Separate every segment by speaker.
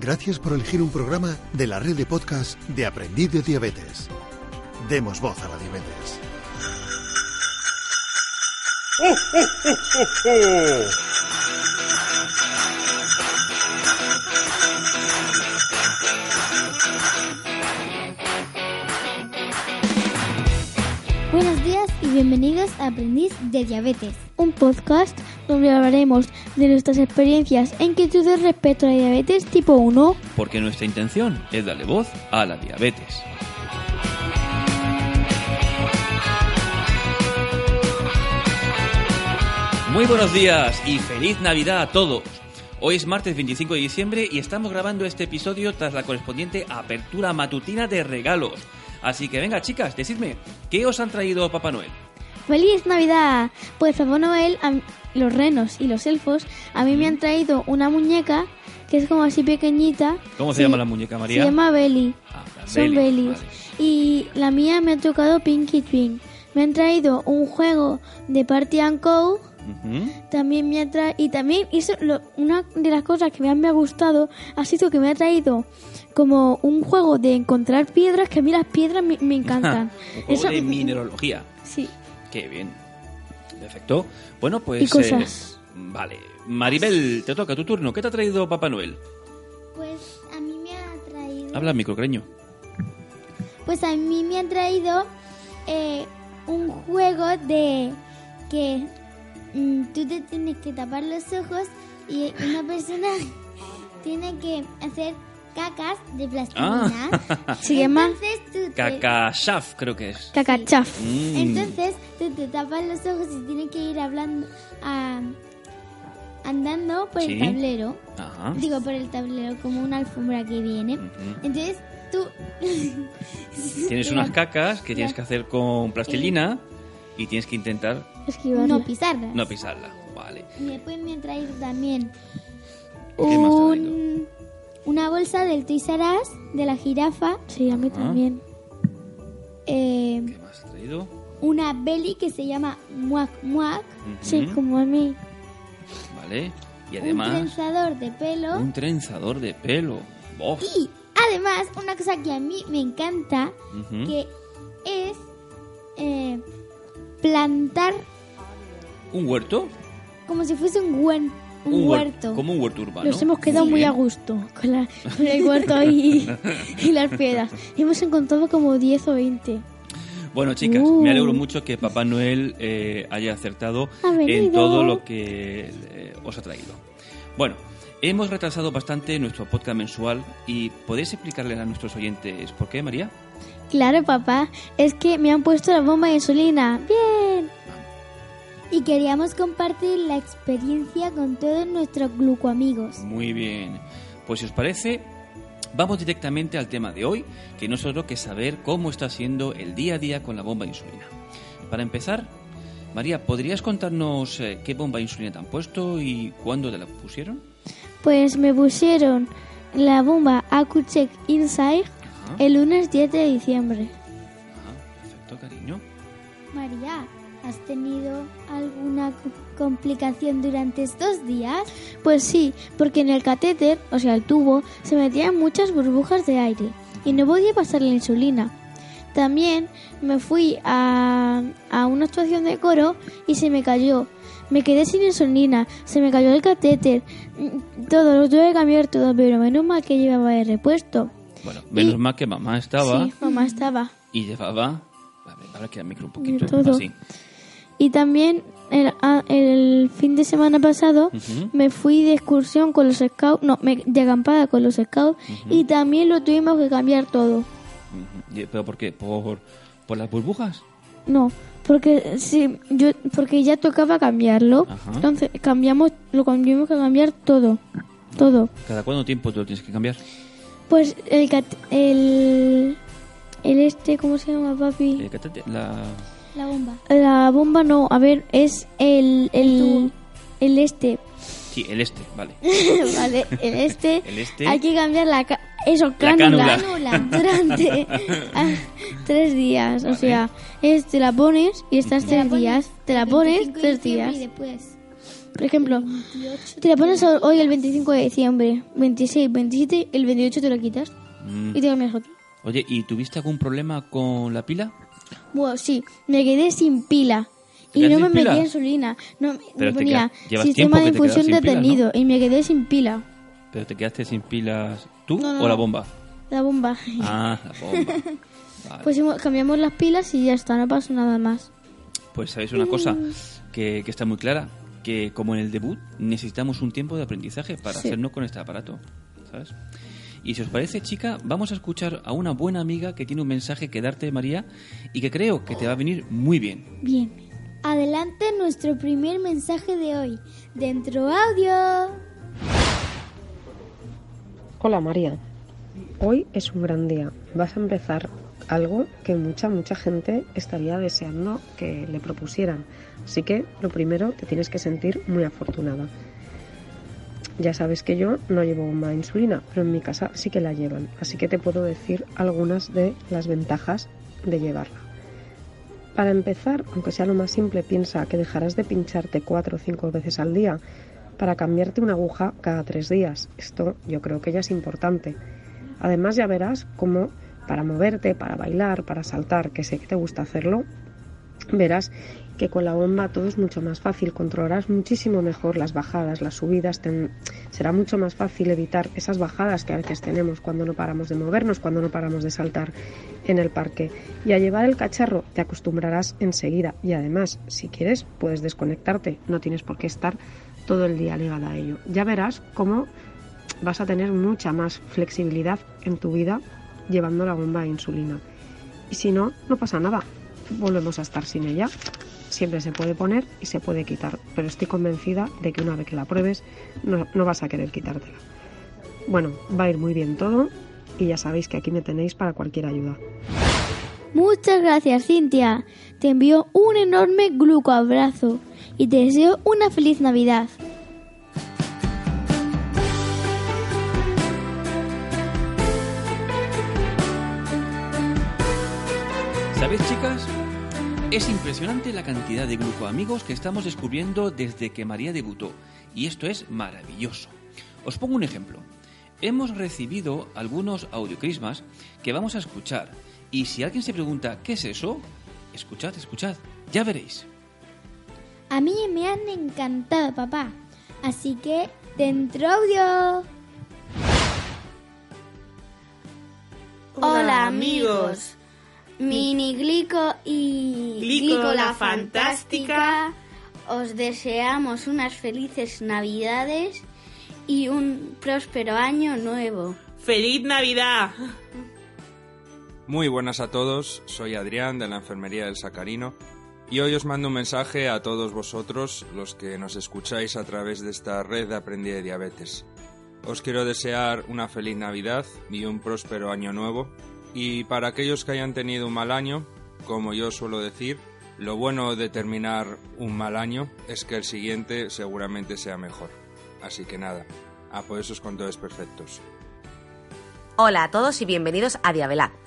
Speaker 1: Gracias por elegir un programa de la red de podcast de Aprendiz de Diabetes. Demos voz a la diabetes.
Speaker 2: Buenos días y bienvenidos a Aprendiz de Diabetes, un podcast donde hablaremos de nuestras experiencias e inquietudes respecto a la diabetes tipo 1.
Speaker 3: Porque nuestra intención es darle voz a la diabetes. Muy buenos días y feliz Navidad a todos. Hoy es martes 25 de diciembre y estamos grabando este episodio tras la correspondiente apertura matutina de regalos. Así que venga chicas, decidme, ¿qué os han traído Papá Noel?
Speaker 2: ¡Feliz Navidad! Pues Papá Noel, a- los renos y los elfos, a mí me han traído una muñeca que es como así pequeñita.
Speaker 3: ¿Cómo se llama la muñeca, María?
Speaker 2: Se llama Belly.
Speaker 3: Ah,
Speaker 2: Son
Speaker 3: Belly, vale.
Speaker 2: Y la mía me ha tocado Pinky Twin. Me han traído un juego de Party and Co. También me ha traído, y también eso, lo- una de las cosas que más me ha gustado ha sido que me ha traído como un juego de encontrar piedras, que a mí las piedras me, me encantan.
Speaker 3: Un juego de mineralogía.
Speaker 2: Sí.
Speaker 3: Qué bien. Perfecto. Bueno, pues...
Speaker 2: Y cosas.
Speaker 3: eh, vale. Maribel, te toca tu turno. ¿Qué te ha traído Papá Noel?
Speaker 2: Pues a mí me ha traído...
Speaker 3: Habla microcreño.
Speaker 2: Pues a mí me han traído eh, un juego de que mm, tú te tienes que tapar los ojos y una persona tiene que hacer cacas de plastilina. Se llama Entonces tú te-
Speaker 3: Cacashaf, creo que es.
Speaker 2: cacachaf.
Speaker 3: Mm.
Speaker 2: Entonces tú te tapas los ojos y tienes que ir hablando a- andando por
Speaker 3: Sí.
Speaker 2: el tablero.
Speaker 3: Ajá.
Speaker 2: Digo por el tablero como una alfombra que viene. Entonces tú
Speaker 3: Tienes unas cacas que tienes que hacer con plastilina y tienes que intentar
Speaker 2: no pisarlas.
Speaker 3: no pisarla. Vale.
Speaker 2: Y después me han traído también
Speaker 3: ¿Qué más
Speaker 2: un, una bolsa del Toys R Us, de la jirafa. Sí, a mí
Speaker 3: también.
Speaker 2: Eh,
Speaker 3: ¿Qué más has traído?
Speaker 2: una belly que se llama Muac Muac.
Speaker 3: Ujú.
Speaker 2: como a mí.
Speaker 3: Vale. Y
Speaker 2: Un
Speaker 3: además,
Speaker 2: trenzador de pelo.
Speaker 3: un trenzador de pelo. ¡Oh!
Speaker 2: Y además, una cosa que a mí me encanta, que es eh, plantar
Speaker 3: ¿Un huerto?
Speaker 2: como si fuese un, huen- un
Speaker 3: huer-
Speaker 2: huerto.
Speaker 3: Como un huerto urbano.
Speaker 4: Nos hemos quedado muy
Speaker 3: bien.
Speaker 4: a gusto con, la- con el huerto y, y las piedras. Hemos encontrado como 10 o 20.
Speaker 3: Bueno, chicas,
Speaker 2: Uh.
Speaker 3: me alegro mucho que Papá Noel eh, haya acertado en todo lo que eh, os ha traído. Bueno, hemos retrasado bastante nuestro podcast mensual y ¿podéis explicarles a nuestros oyentes por qué, María?
Speaker 2: Claro, papá, es que me han puesto la bomba de insulina. Bien. Y queríamos compartir la experiencia con todos nuestros glucoamigos.
Speaker 3: Muy bien. Pues si os parece, vamos directamente al tema de hoy, que no es otro que saber cómo está siendo el día a día con la bomba de insulina. Para empezar, María, ¿podrías contarnos eh, qué bomba de insulina te han puesto y cuándo te la pusieron?
Speaker 2: Pues me pusieron la bomba AcuCheck Inside
Speaker 3: Ajá.
Speaker 2: el lunes 10 de diciembre.
Speaker 3: Ajá, perfecto, cariño.
Speaker 2: María, ¿has tenido alguna co- complicación durante estos días? Pues sí, porque en el catéter, o sea, el tubo, se metían muchas burbujas de aire y no podía pasar la insulina. También me fui a, a una actuación de coro y se me cayó. Me quedé sin insulina, se me cayó el catéter, mm, todo, lo tuve que cambiar todo, pero menos mal que llevaba el repuesto.
Speaker 3: Bueno, menos
Speaker 2: Y-
Speaker 3: mal que mamá estaba
Speaker 2: Sí, mamá estaba.
Speaker 3: y llevaba... A ver, ahora que el micro un poquito
Speaker 2: todo.
Speaker 3: así.
Speaker 2: Y también el, a- el fin de semana pasado me fui de excursión con los scouts, no, me, de acampada con los scouts y también lo tuvimos que cambiar todo.
Speaker 3: ¿Pero por qué? ¿Por, por las burbujas?
Speaker 2: No, porque sí, yo porque ya tocaba cambiarlo,
Speaker 3: Ajá.
Speaker 2: entonces cambiamos, lo tuvimos que cambiar todo. todo.
Speaker 3: ¿Cada cuánto tiempo tú lo tienes que cambiar?
Speaker 2: Pues el, el, el este, ¿cómo se llama, papi?
Speaker 3: Catate- la...
Speaker 4: La bomba.
Speaker 2: La bomba no, a ver, es el, el, el este,
Speaker 3: Sí, el este, vale.
Speaker 2: ¿vale? El este,
Speaker 3: El este.
Speaker 2: hay que cambiar la, ca- eso,
Speaker 3: La
Speaker 2: cánula,
Speaker 3: cánula.
Speaker 2: durante ah, tres días, o sea, es, te la pones y estás
Speaker 4: Te la
Speaker 2: tres días, te la pones
Speaker 4: 25 de
Speaker 2: tres días.
Speaker 4: Y después.
Speaker 2: Por ejemplo,
Speaker 4: 28
Speaker 2: te la pones hoy el 25 de diciembre, 26, 27, el 28 te lo quitas
Speaker 3: Mm.
Speaker 2: y te cambias otro.
Speaker 3: Oye, ¿y tuviste algún problema con la pila?
Speaker 2: Bueno, sí, me quedé sin pila.
Speaker 3: ¿Te
Speaker 2: Y no me
Speaker 3: pila?
Speaker 2: metía insulina. No, me ponía
Speaker 3: queda-
Speaker 2: sistema de infusión
Speaker 3: sin pilas, ¿no?
Speaker 2: detenido y me quedé sin pila.
Speaker 3: ¿Pero te quedaste sin pilas tú
Speaker 2: No, no,
Speaker 3: o la bomba?
Speaker 2: La bomba.
Speaker 3: Ah, la bomba. Vale.
Speaker 2: Pues cambiamos las pilas y ya está, no pasa nada más.
Speaker 3: Pues sabéis una cosa que, que está muy clara, que como en el debut necesitamos un tiempo de aprendizaje para
Speaker 2: Sí.
Speaker 3: hacernos con este aparato, ¿sabes? Y si os parece, chica, vamos a escuchar a una buena amiga que tiene un mensaje que darte, María, y que creo que te va a venir muy bien.
Speaker 4: Bien. Adelante nuestro primer mensaje de hoy. Dentro audio.
Speaker 5: Hola María, hoy es un gran día. Vas a empezar algo que mucha, mucha gente estaría deseando que le propusieran. Así que lo primero te tienes que sentir muy afortunada. Ya sabes que yo no llevo de insulina, pero en mi casa sí que la llevan. Así que te puedo decir algunas de las ventajas de llevarla. Para empezar, aunque sea lo más simple, piensa que dejarás de pincharte cuatro o cinco veces al día para cambiarte una aguja cada tres días. Esto yo creo que ya es importante. Además ya verás cómo para moverte, para bailar, para saltar, que sé que te gusta hacerlo, verás que con la bomba todo es mucho más fácil, controlarás muchísimo mejor las bajadas, las subidas, será mucho más fácil evitar esas bajadas que a veces tenemos cuando no paramos de movernos, cuando no paramos de saltar en el parque. Y a llevar el cacharro te acostumbrarás enseguida y además, si quieres, puedes desconectarte, no tienes por qué estar todo el día ligada a ello. Ya verás cómo vas a tener mucha más flexibilidad en tu vida llevando la bomba de insulina. Y si no, no pasa nada. Volvemos a estar sin ella. Siempre se puede poner y se puede quitar, pero estoy convencida de que una vez que la pruebes no, no vas a querer quitártela. Bueno, va a ir muy bien todo y ya sabéis que aquí me tenéis para cualquier ayuda.
Speaker 2: Muchas gracias, Cintia. Te envío un enorme glucoabrazo y te deseo una feliz Navidad.
Speaker 3: ¿Sabéis, chicas? Es impresionante la cantidad de grupo amigos que estamos descubriendo desde que María debutó. Y esto es maravilloso. Os pongo un ejemplo. Hemos recibido algunos audiocrismas que vamos a escuchar. Y si alguien se pregunta, ¿qué es eso? Escuchad, escuchad. Ya veréis.
Speaker 4: A mí me han encantado, papá. Así que, dentro audio.
Speaker 6: Hola, amigos. Mini Glico y
Speaker 7: Glico la Fantástica.
Speaker 6: os deseamos unas felices Navidades y un próspero año nuevo.
Speaker 7: ¡Feliz Navidad!
Speaker 8: Muy buenas a todos, soy Adrián de la Enfermería del Sacarino y hoy os mando un mensaje a todos vosotros, los que nos escucháis a través de esta red de Aprendí de Diabetes. Os quiero desear una feliz Navidad y un próspero año nuevo y para aquellos que hayan tenido un mal año, como yo suelo decir, lo bueno de terminar un mal año es que el siguiente seguramente sea mejor. Así que nada, a por esos contadores perfectos.
Speaker 9: Hola a todos y bienvenidos a Diabelab.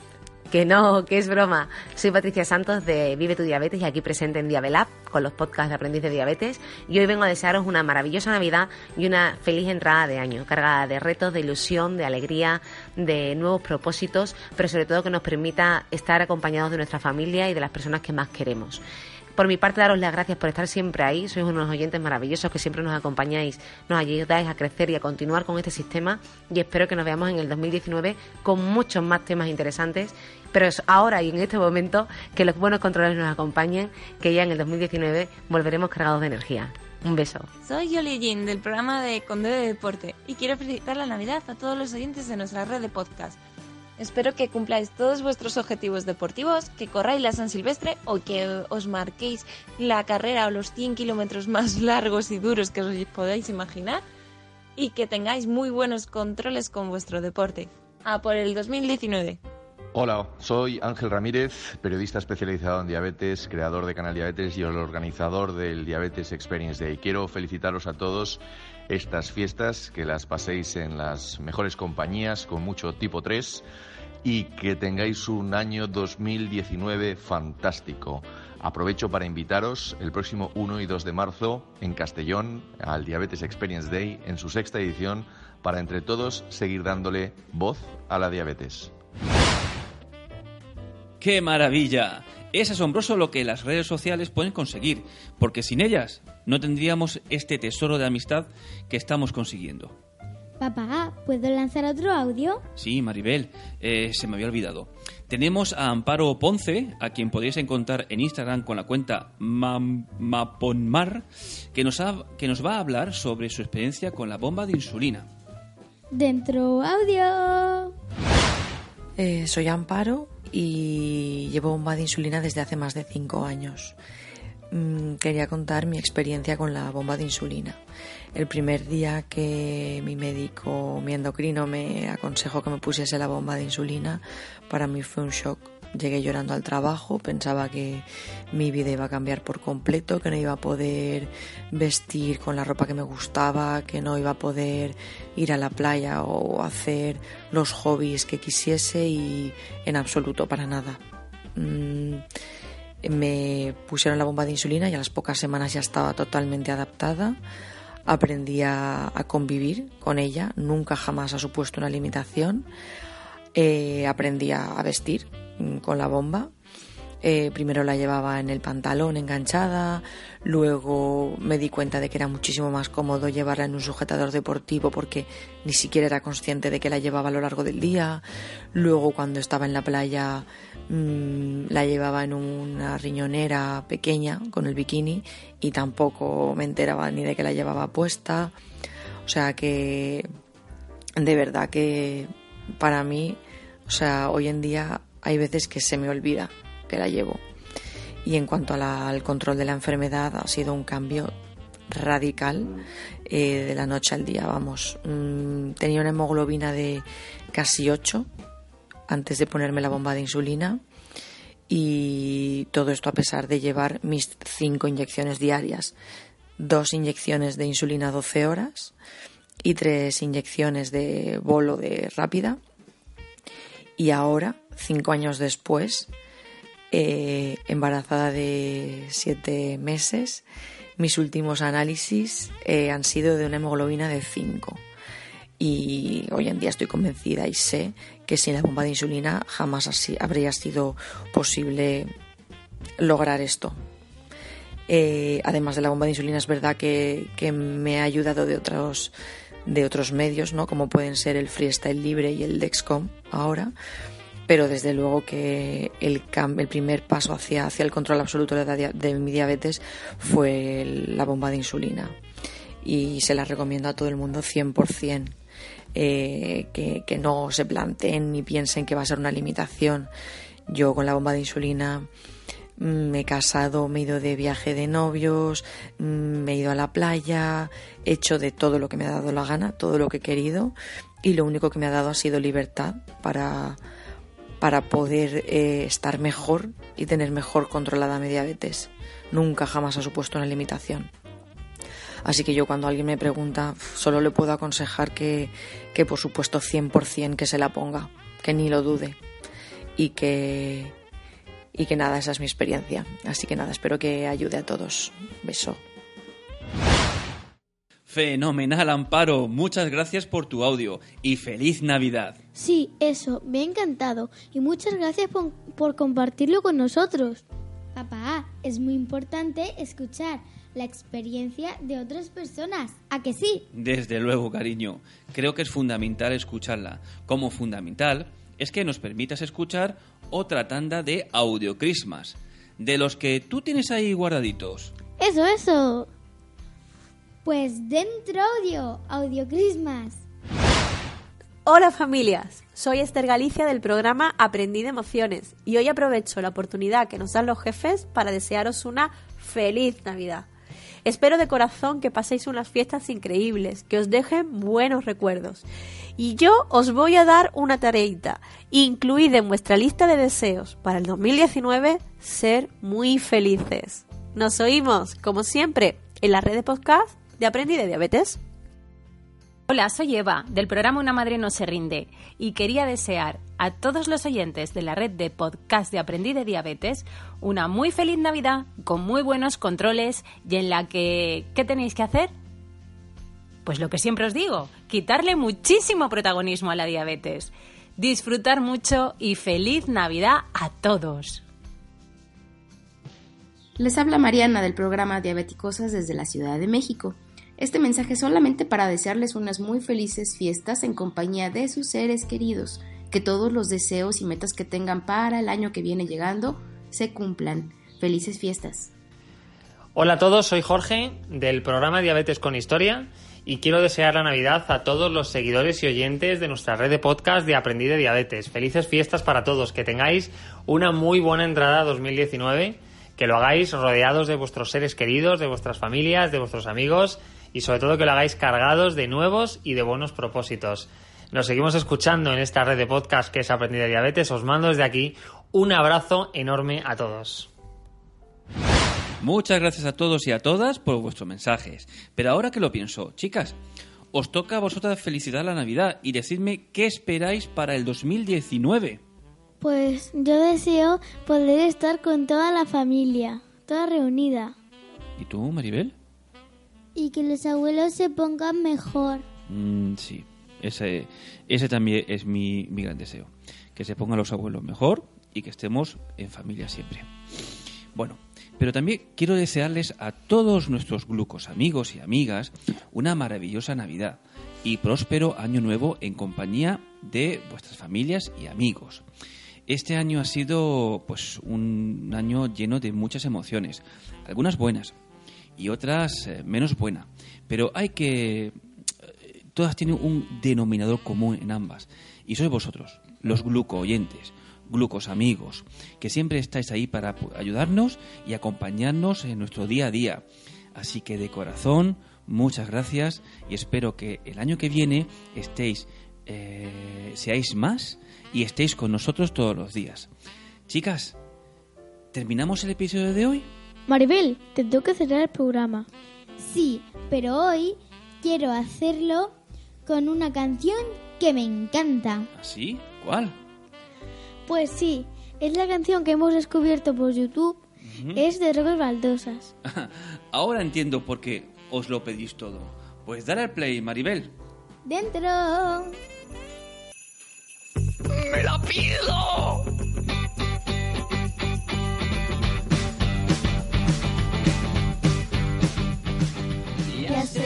Speaker 9: Que no, que es broma. Soy Patricia Santos de Vive tu Diabetes y aquí presente en Diabelab con los podcasts de Aprendiz de Diabetes. Y hoy vengo a desearos una maravillosa Navidad y una feliz entrada de año, cargada de retos, de ilusión, de alegría, de nuevos propósitos, pero sobre todo que nos permita estar acompañados de nuestra familia y de las personas que más queremos. Por mi parte, daros las gracias por estar siempre ahí. Sois unos oyentes maravillosos que siempre nos acompañáis, nos ayudáis a crecer y a continuar con este sistema. Y espero que nos veamos en el 2019 con muchos más temas interesantes. Pero es ahora y en este momento que los buenos controles nos acompañen, que ya en el 2019 volveremos cargados de energía. Un beso.
Speaker 10: Soy Yoli Jin del programa de Conde de Deporte y quiero felicitar la Navidad a todos los oyentes de nuestra red de podcast. Espero que cumpláis todos vuestros objetivos deportivos, que corráis la San Silvestre o que os marquéis la carrera o los 100 kilómetros más largos y duros que os podáis imaginar y que tengáis muy buenos controles con vuestro deporte. A por el 2019.
Speaker 11: Hola, soy Ángel Ramírez, periodista especializado en diabetes, creador de Canal Diabetes y el organizador del Diabetes Experience Day. Quiero felicitaros a todos estas fiestas, que las paséis en las mejores compañías con mucho tipo 3 y que tengáis un año 2019 fantástico. Aprovecho para invitaros el próximo 1 y 2 de marzo en Castellón al Diabetes Experience Day en su sexta edición para entre todos seguir dándole voz a la diabetes.
Speaker 3: ¡Qué maravilla! Es asombroso lo que las redes sociales pueden conseguir, porque sin ellas no tendríamos este tesoro de amistad que estamos consiguiendo.
Speaker 2: Papá, ¿puedo lanzar otro audio?
Speaker 3: Sí, Maribel, eh, se me había olvidado. Tenemos a Amparo Ponce, a quien podéis encontrar en Instagram con la cuenta Maponmar, que nos, que nos va a hablar sobre su experiencia con la bomba de insulina.
Speaker 2: Dentro audio.
Speaker 12: Eh, soy Amparo y llevo bomba de insulina desde hace más de cinco años. Mm, quería contar mi experiencia con la bomba de insulina. El primer día que mi médico, mi endocrino, me aconsejó que me pusiese la bomba de insulina, para mí fue un shock. Llegué llorando al trabajo, pensaba que mi vida iba a cambiar por completo, que no iba a poder vestir con la ropa que me gustaba, que no iba a poder ir a la playa o hacer los hobbies que quisiese y en absoluto para nada. Mm, me pusieron la bomba de insulina y a las pocas semanas ya estaba totalmente adaptada aprendí a, convivir con ella, nunca jamás ha supuesto una limitación. Eh, aprendí a vestir con la bomba. Eh, primero la llevaba en el pantalón enganchada, luego me di cuenta de que era muchísimo más cómodo llevarla en un sujetador deportivo porque ni siquiera era consciente de que la llevaba a lo largo del día. Luego cuando estaba en la playa Mm, la llevaba en una riñonera pequeña con el bikini y tampoco me enteraba ni de que la llevaba puesta. O sea que de verdad que para mí, o sea, hoy en día hay veces que se me olvida que la llevo. Y en cuanto al control de la enfermedad ha sido un cambio radical eh, de la noche al día, vamos. Mm, tenía una hemoglobina de casi 8 antes de ponerme la bomba de insulina y todo esto a pesar de llevar mis cinco inyecciones diarias, dos inyecciones de insulina 12 horas y tres inyecciones de bolo de rápida. Y ahora, cinco años después, eh, embarazada de siete meses, mis últimos análisis eh, han sido de una hemoglobina de 5 y hoy en día estoy convencida y sé que sin la bomba de insulina jamás así habría sido posible lograr esto. Eh, además de la bomba de insulina es verdad que, me ha ayudado de otros de otros medios, ¿no? como pueden ser el freestyle libre y el Dexcom ahora, pero desde luego que el, primer paso hacia, el control absoluto de, de mi diabetes fue la bomba de insulina y se la recomiendo a todo el mundo 100%. Eh, que, no se planteen ni piensen que va a ser una limitación. Yo con la bomba de insulina mm, me he casado, me he ido de viaje de novios, mm, me he ido a la playa, he hecho de todo lo que me ha dado la gana, todo lo que he querido y lo único que me ha dado ha sido libertad para, para poder eh, estar mejor y tener mejor controlada mi diabetes. Nunca jamás ha supuesto una limitación. Así que yo cuando alguien me pregunta, solo le puedo aconsejar que, que por supuesto 100% que se la ponga, que ni lo dude y que, y que nada, esa es mi experiencia. Así que nada, espero que ayude a todos. Beso.
Speaker 3: Fenomenal, Amparo. Muchas gracias por tu audio y feliz Navidad.
Speaker 2: Sí, eso, me ha encantado y muchas gracias por, por compartirlo con nosotros. Papá, es muy importante escuchar la experiencia de otras personas. ¿A que sí?
Speaker 3: Desde luego, cariño. Creo que es fundamental escucharla. Como fundamental es que nos permitas escuchar otra tanda de audiocrismas, de los que tú tienes ahí guardaditos.
Speaker 2: Eso, eso. Pues dentro audio, audiocrismas.
Speaker 13: Hola familias, soy Esther Galicia del programa Aprendí de Emociones y hoy aprovecho la oportunidad que nos dan los jefes para desearos una feliz Navidad Espero de corazón que paséis unas fiestas increíbles, que os dejen buenos recuerdos. Y yo os voy a dar una tareita. Incluid en vuestra lista de deseos para el 2019 ser muy felices. Nos oímos, como siempre, en la red de podcast de Aprendí de Diabetes.
Speaker 14: Hola, soy Eva, del programa Una Madre No Se Rinde, y quería desear a todos los oyentes de la red de podcast de Aprendí de Diabetes una muy feliz Navidad, con muy buenos controles y en la que... ¿Qué tenéis que hacer? Pues lo que siempre os digo, quitarle muchísimo protagonismo a la diabetes. Disfrutar mucho y feliz Navidad a todos.
Speaker 15: Les habla Mariana del programa Diabéticosas desde la Ciudad de México. Este mensaje solamente para desearles unas muy felices fiestas en compañía de sus seres queridos, que todos los deseos y metas que tengan para el año que viene llegando se cumplan. Felices fiestas.
Speaker 16: Hola a todos, soy Jorge del programa Diabetes con Historia y quiero desear la Navidad a todos los seguidores y oyentes de nuestra red de podcast de Aprendí de Diabetes. Felices fiestas para todos, que tengáis una muy buena entrada a 2019, que lo hagáis rodeados de vuestros seres queridos, de vuestras familias, de vuestros amigos y sobre todo que lo hagáis cargados de nuevos y de buenos propósitos. Nos seguimos escuchando en esta red de podcast que es Aprendí de Diabetes. Os mando desde aquí un abrazo enorme a todos.
Speaker 3: Muchas gracias a todos y a todas por vuestros mensajes. Pero ahora que lo pienso, chicas, os toca a vosotras felicitar la Navidad y decidme qué esperáis para el 2019.
Speaker 4: Pues yo deseo poder estar con toda la familia, toda reunida.
Speaker 3: ¿Y tú, Maribel?
Speaker 4: Y que los abuelos se pongan mejor.
Speaker 3: Mm, sí, ese, ese también es mi, mi gran deseo. Que se pongan los abuelos mejor y que estemos en familia siempre. Bueno, pero también quiero desearles a todos nuestros glucos amigos y amigas una maravillosa Navidad y próspero año nuevo en compañía de vuestras familias y amigos. Este año ha sido pues un año lleno de muchas emociones, algunas buenas y otras eh, menos buenas, pero hay que eh, todas tienen un denominador común en ambas y sois vosotros, los gluco oyentes glucos amigos, que siempre estáis ahí para ayudarnos y acompañarnos en nuestro día a día. Así que de corazón, muchas gracias y espero que el año que viene estéis, eh, seáis más y estéis con nosotros todos los días. Chicas, ¿terminamos el episodio de hoy?
Speaker 4: Maribel, te tengo que cerrar el programa.
Speaker 2: Sí, pero hoy quiero hacerlo con una canción que me encanta.
Speaker 3: ¿Así? ¿Cuál?
Speaker 4: Pues sí, es la canción que hemos descubierto por YouTube. Es de Rocos Baldosas.
Speaker 3: Ahora entiendo por qué os lo pedís todo. Pues dale al play, Maribel.
Speaker 2: ¡Dentro!
Speaker 17: ¡Me la pido!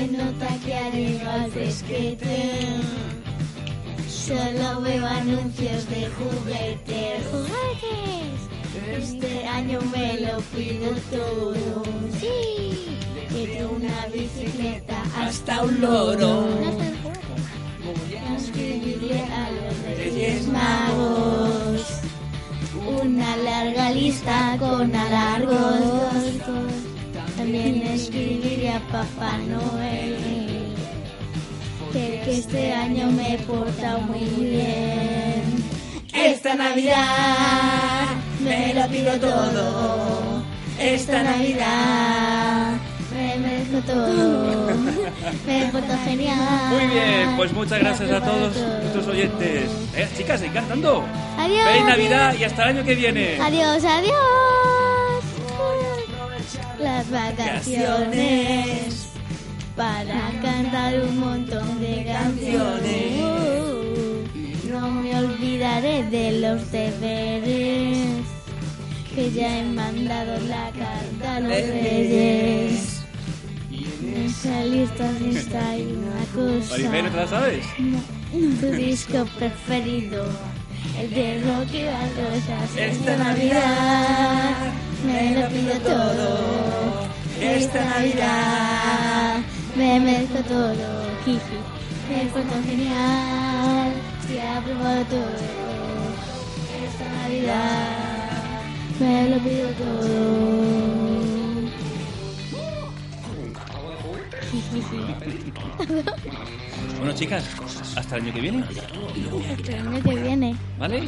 Speaker 2: Se nota que ha llegado el fresquete. Solo veo anuncios de juguetes.
Speaker 4: ¡Juguetes!
Speaker 2: Este año me lo pido todo.
Speaker 4: Sí.
Speaker 2: Quiero una bicicleta hasta un loro. Voy a escribirle a los Reyes Magos una larga lista con alargos. También escribiré a Papá Noel que, este año me he portado muy bien. Esta Navidad me lo pido todo. Esta Navidad me merezco todo. Me porto genial.
Speaker 3: Muy bien, pues muchas gracias a todos nuestros oyentes. Eh, chicas, seguid cantando.
Speaker 4: Adiós.
Speaker 3: ¡Feliz Navidad y hasta el año que viene!
Speaker 4: Adiós, adiós.
Speaker 2: Las vacaciones para cantar un montón de canciones. No me olvidaré de los deberes que ya he mandado la carta a los reyes. En esa lista está una cosa.
Speaker 3: ¿no te la sabes?
Speaker 2: Tu disco preferido, el de Rocky Baldosas. Esta Navidad me lo pido todo. Esta Navidad me merezco todo. Jiji, me porto genial. Se ha probado todo. Esta Navidad me lo pido todo.
Speaker 3: Bueno, chicas, hasta el año que viene.
Speaker 2: Hasta el año que viene.
Speaker 3: ¿Vale?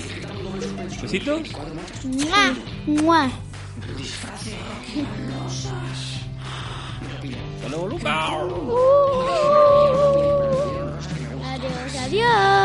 Speaker 3: Besitos.
Speaker 2: ¡Mua! ¡Mua!
Speaker 3: Hasta luego, Lucas.
Speaker 2: Adiós, adiós.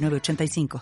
Speaker 18: 906985.